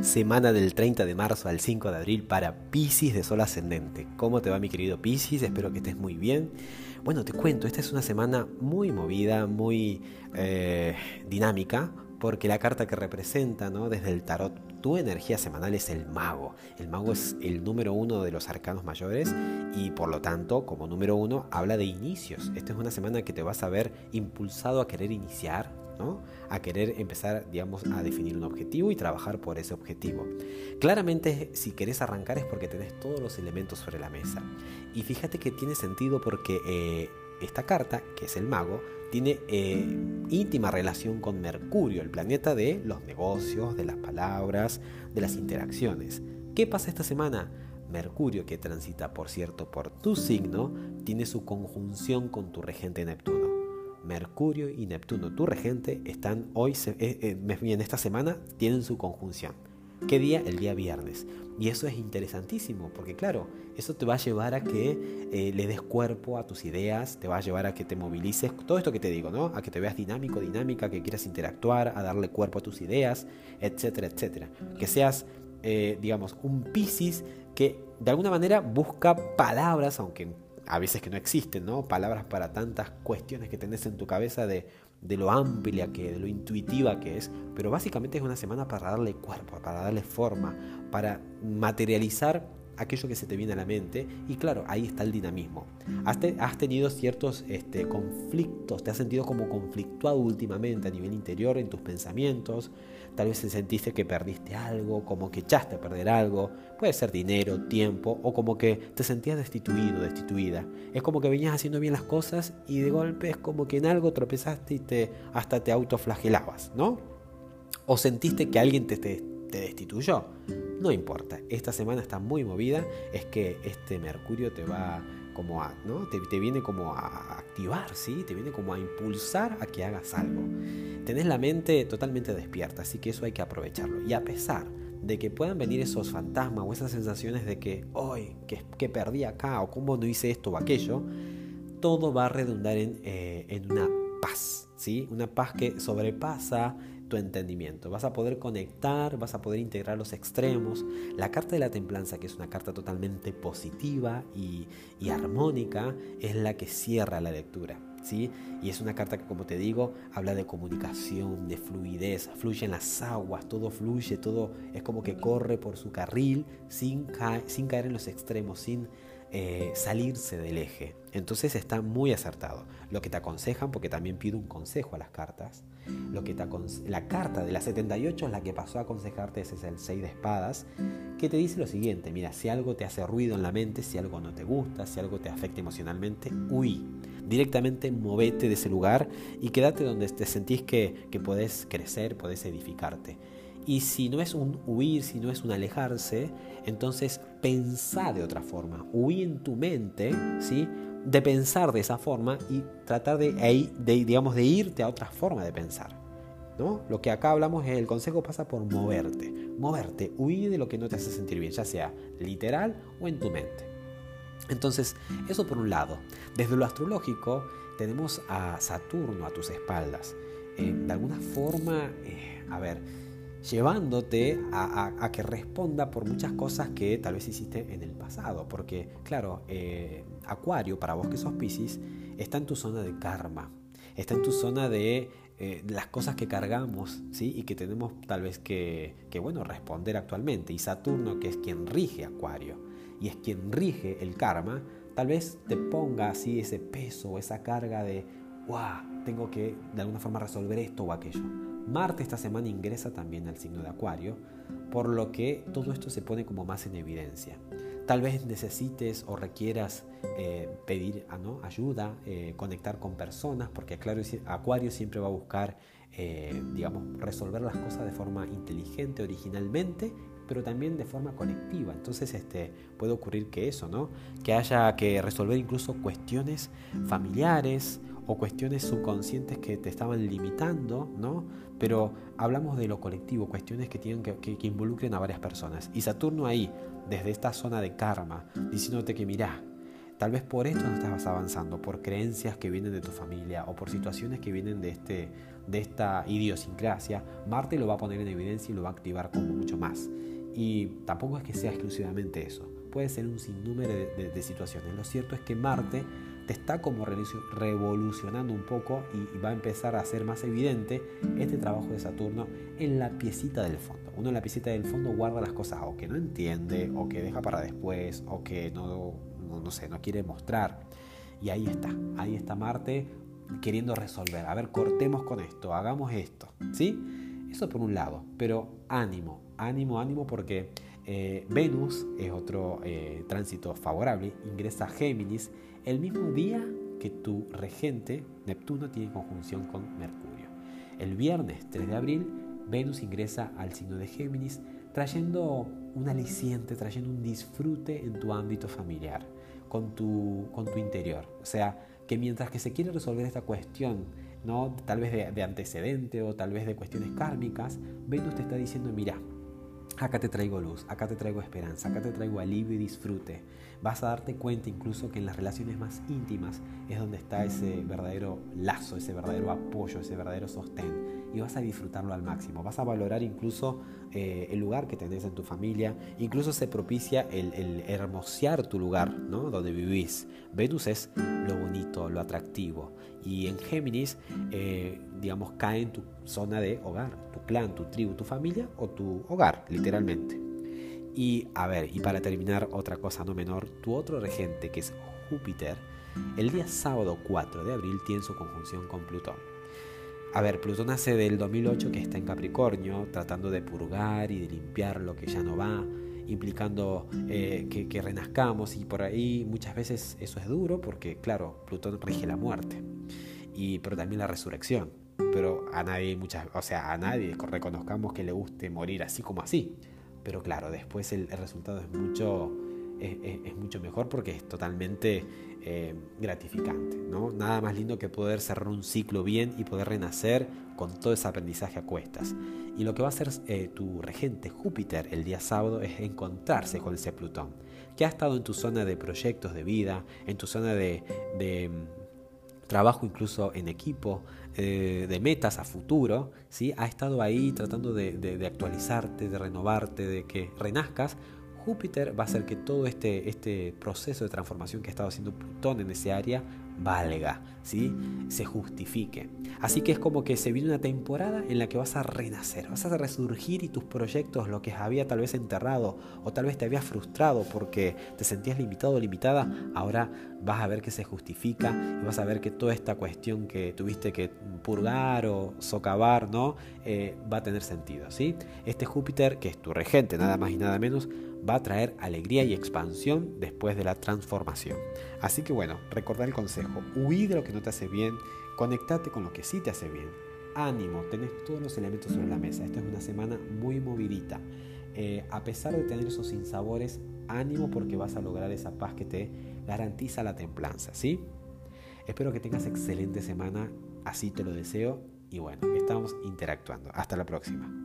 semana del 30 de marzo al 5 de abril para Pisces de Sol Ascendente. ¿Cómo te va mi querido Pisces? Espero que estés muy bien. Bueno, te cuento, esta es una semana muy movida, muy eh, dinámica, porque la carta que representa ¿no? desde el tarot tu energía semanal es el mago. El mago es el número uno de los arcanos mayores y por lo tanto, como número uno, habla de inicios. Esta es una semana que te vas a ver impulsado a querer iniciar, a querer empezar, digamos, a definir un objetivo y trabajar por ese objetivo. Claramente, si querés arrancar es porque tenés todos los elementos sobre la mesa. Y fíjate que tiene sentido porque eh, esta carta, que es el mago, tiene eh, íntima relación con Mercurio, el planeta de los negocios, de las palabras, de las interacciones. ¿Qué pasa esta semana? Mercurio, que transita, por cierto, por tu signo, tiene su conjunción con tu regente Neptuno. Mercurio y Neptuno, tu regente, están hoy, eh, eh, en esta semana, tienen su conjunción. ¿Qué día? El día viernes. Y eso es interesantísimo, porque claro, eso te va a llevar a que eh, le des cuerpo a tus ideas, te va a llevar a que te movilices, todo esto que te digo, ¿no? A que te veas dinámico, dinámica, que quieras interactuar, a darle cuerpo a tus ideas, etcétera, etcétera. Que seas, digamos, un Piscis que de alguna manera busca palabras, aunque a veces que no existen, ¿no? Palabras para tantas cuestiones que tenés en tu cabeza de de lo amplia que, de lo intuitiva que es, pero básicamente es una semana para darle cuerpo, para darle forma, para materializar aquello que se te viene a la mente y claro, ahí está el dinamismo. Has, has tenido ciertos este, conflictos, te has sentido como conflictuado últimamente a nivel interior en tus pensamientos, tal vez sentiste que perdiste algo, como que echaste a perder algo, puede ser dinero, tiempo o como que te sentías destituido, destituida. Es como que venías haciendo bien las cosas y de golpe es como que en algo tropezaste y te, hasta te autoflagelabas, ¿no? O sentiste que alguien te, te destituyó. No importa, esta semana está muy movida, es que este Mercurio te va como a, ¿no? Te, viene como a activar, ¿sí? Te viene como a impulsar a que hagas algo. Tenés la mente totalmente despierta, así que eso hay que aprovecharlo. Y a pesar de que puedan venir esos fantasmas o esas sensaciones de que, hoy, que, que, perdí acá o cómo no hice esto o aquello, todo va a redundar en, eh, en una paz, ¿sí? Una paz que sobrepasa tu entendimiento. Vas a poder conectar, vas a poder integrar los extremos. La carta de la templanza, que es una carta totalmente positiva y, armónica, es la que cierra la lectura. ¿Sí? Y es una carta que, como te digo, habla de comunicación, de fluidez, fluyen las aguas, todo fluye, todo es como que corre por su carril sin, sin caer en los extremos, sin eh, salirse del eje. Entonces está muy acertado. Lo que te aconsejan, porque también pido un consejo a las cartas, lo que te la carta de la 78 es la que pasó a aconsejarte, ese es el 6 de espadas, que te dice lo siguiente, mira, si algo te hace ruido en la mente, si algo no te gusta, si algo te afecta emocionalmente, huí. Directamente movete de ese lugar y quédate donde te sentís que, que podés crecer, podés edificarte. Y si no es un huir, si no es un alejarse, entonces pensá de otra forma. Huí en tu mente, ¿sí? De pensar de esa forma y tratar de, de, digamos, de irte a otra forma de pensar. ¿no? Lo que acá hablamos es el consejo pasa por moverte. Moverte, huir de lo que no te hace sentir bien, ya sea literal o en tu mente. Entonces, eso por un lado. Desde lo astrológico tenemos a Saturno a tus espaldas. Eh, de alguna forma, eh, a ver, llevándote a, que responda por muchas cosas que tal vez hiciste en el pasado. Porque, claro, eh, Acuario, para vos que sos Pisces, está en tu zona de karma, está en tu zona de eh, las cosas que cargamos ¿sí? y que tenemos tal vez que, que, bueno, responder actualmente. Y Saturno, que es quien rige Acuario y es quien rige el karma, tal vez te ponga así ese peso, esa carga de, wow, tengo que de alguna forma resolver esto o aquello. Marte esta semana ingresa también al signo de Acuario, por lo que todo esto se pone como más en evidencia. Tal vez necesites o requieras eh, pedir ah, ayuda, eh, conectar con personas, porque Acuario siempre va a buscar, eh, digamos, resolver las cosas de forma inteligente, originalmente, pero también de forma colectiva. Entonces este, puede ocurrir que eso, ¿no? Que haya que resolver incluso cuestiones familiares o cuestiones subconscientes que te estaban limitando, ¿no? Pero hablamos de lo colectivo, cuestiones que, tienen que, que, involucren a varias personas. Y Saturno ahí, desde esta zona de karma, diciéndote que mirá, Tal vez por esto no estás avanzando, por creencias que vienen de tu familia o por situaciones que vienen de, este, de esta idiosincrasia. Marte lo va a poner en evidencia y lo va a activar como mucho más. Y tampoco es que sea exclusivamente eso. Puede ser un sinnúmero de, situaciones. Lo cierto es que Marte está como revolucionando un poco y, va a empezar a ser más evidente este trabajo de Saturno en la piecita del fondo. Uno en la piecita del fondo guarda las cosas o que no entiende, o que deja para después, o que no, no, no sé, no quiere mostrar. Y ahí está, ahí está Marte queriendo resolver. A ver, cortemos con esto, hagamos esto. ¿Sí? Eso por un lado. Pero ánimo, ánimo, ánimo porque eh, Venus es otro eh, tránsito favorable, ingresa a Géminis el mismo día que tu regente Neptuno tiene conjunción con Mercurio. El viernes 3 de abril, Venus ingresa al signo de Géminis, trayendo un aliciente, trayendo un disfrute en tu ámbito familiar, con tu, con tu interior. O sea, que mientras que se quiere resolver esta cuestión, ¿no? tal vez de, de antecedente o tal vez de cuestiones kármicas, Venus te está diciendo, mira, Acá te traigo luz, acá te traigo esperanza, acá te traigo alivio y disfrute. Vas a darte cuenta incluso que en las relaciones más íntimas es donde está ese verdadero lazo, ese verdadero apoyo, ese verdadero sostén. Y vas a disfrutarlo al máximo. Vas a valorar incluso eh, el lugar que tenés en tu familia. Incluso se propicia el, el hermosear tu lugar, ¿no? Donde vivís. Venus es lo bonito, lo atractivo. Y en Géminis, eh, digamos, cae en tu zona de hogar, tu clan, tu tribu, tu familia o tu hogar, literalmente. Y a ver, y para terminar, otra cosa no menor, tu otro regente, que es Júpiter, el día sábado 4 de abril tiene su conjunción con Plutón. A ver, Plutón nace del 2008 que está en Capricornio, tratando de purgar y de limpiar lo que ya no va, implicando eh, que, renazcamos y por ahí muchas veces eso es duro porque claro, Plutón rige la muerte, y, pero también la resurrección. Pero a nadie, muchas, o sea, a nadie reconozcamos que le guste morir así como así. Pero claro, después el, resultado es mucho, es, mucho mejor porque es totalmente eh, gratificante. ¿no? Nada más lindo que poder cerrar un ciclo bien y poder renacer con todo ese aprendizaje a cuestas. Y lo que va a hacer eh, tu regente Júpiter el día sábado es encontrarse con ese Plutón, que ha estado en tu zona de proyectos de vida, en tu zona de, trabajo incluso en equipo, eh, de metas a futuro, ¿sí? ha estado ahí tratando de, actualizarte, de renovarte, de que renazcas. Júpiter va a hacer que todo este, este proceso de transformación que ha estado haciendo Plutón en ese área valga, ¿sí? se justifique. Así que es como que se viene una temporada en la que vas a renacer, vas a resurgir y tus proyectos, lo que había tal vez enterrado o tal vez te había frustrado porque te sentías limitado o limitada, ahora vas a ver que se justifica y vas a ver que toda esta cuestión que tuviste que purgar o socavar, ¿no? Eh, va a tener sentido, ¿sí? Este Júpiter, que es tu regente, nada más y nada menos, va a traer alegría y expansión después de la transformación. Así que bueno, recordar el huí de lo que no te hace bien, conectate con lo que sí te hace bien. Ánimo, tenés todos los elementos sobre la mesa. Esta es una semana muy movidita. Eh, a pesar de tener esos sinsabores, ánimo porque vas a lograr esa paz que te garantiza la templanza, ¿sí? Espero que tengas excelente semana, así te lo deseo y bueno, estamos interactuando. Hasta la próxima.